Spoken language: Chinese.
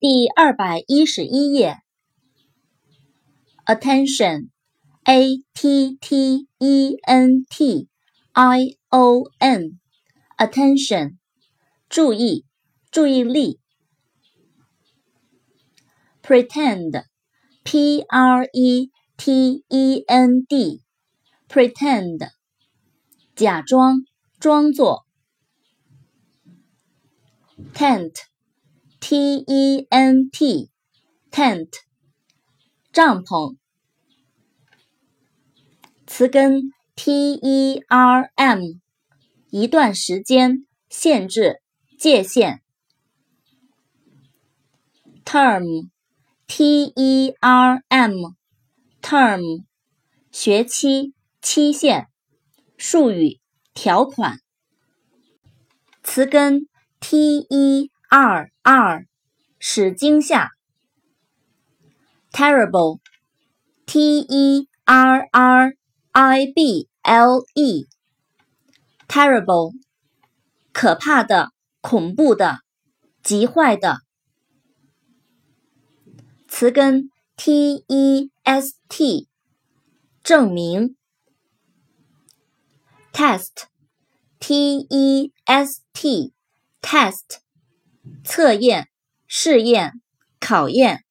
第二百一十一页。Attention，A T T E N T I O N，Attention，注意，注意力。Pretend，P R E T E N D，Pretend，假装，装作。Tent。T E N T，tent，帐篷。词根 T E R M，一段时间，限制，界限。Term，T E R M，term，学期，期限。术语，条款。词根 T E。R R 使惊吓，terrible，T E R R I B L E，terrible，可怕的，恐怖的，极坏的。词根 T E S T，证明。test，T E S T，test。测验、试验、考验。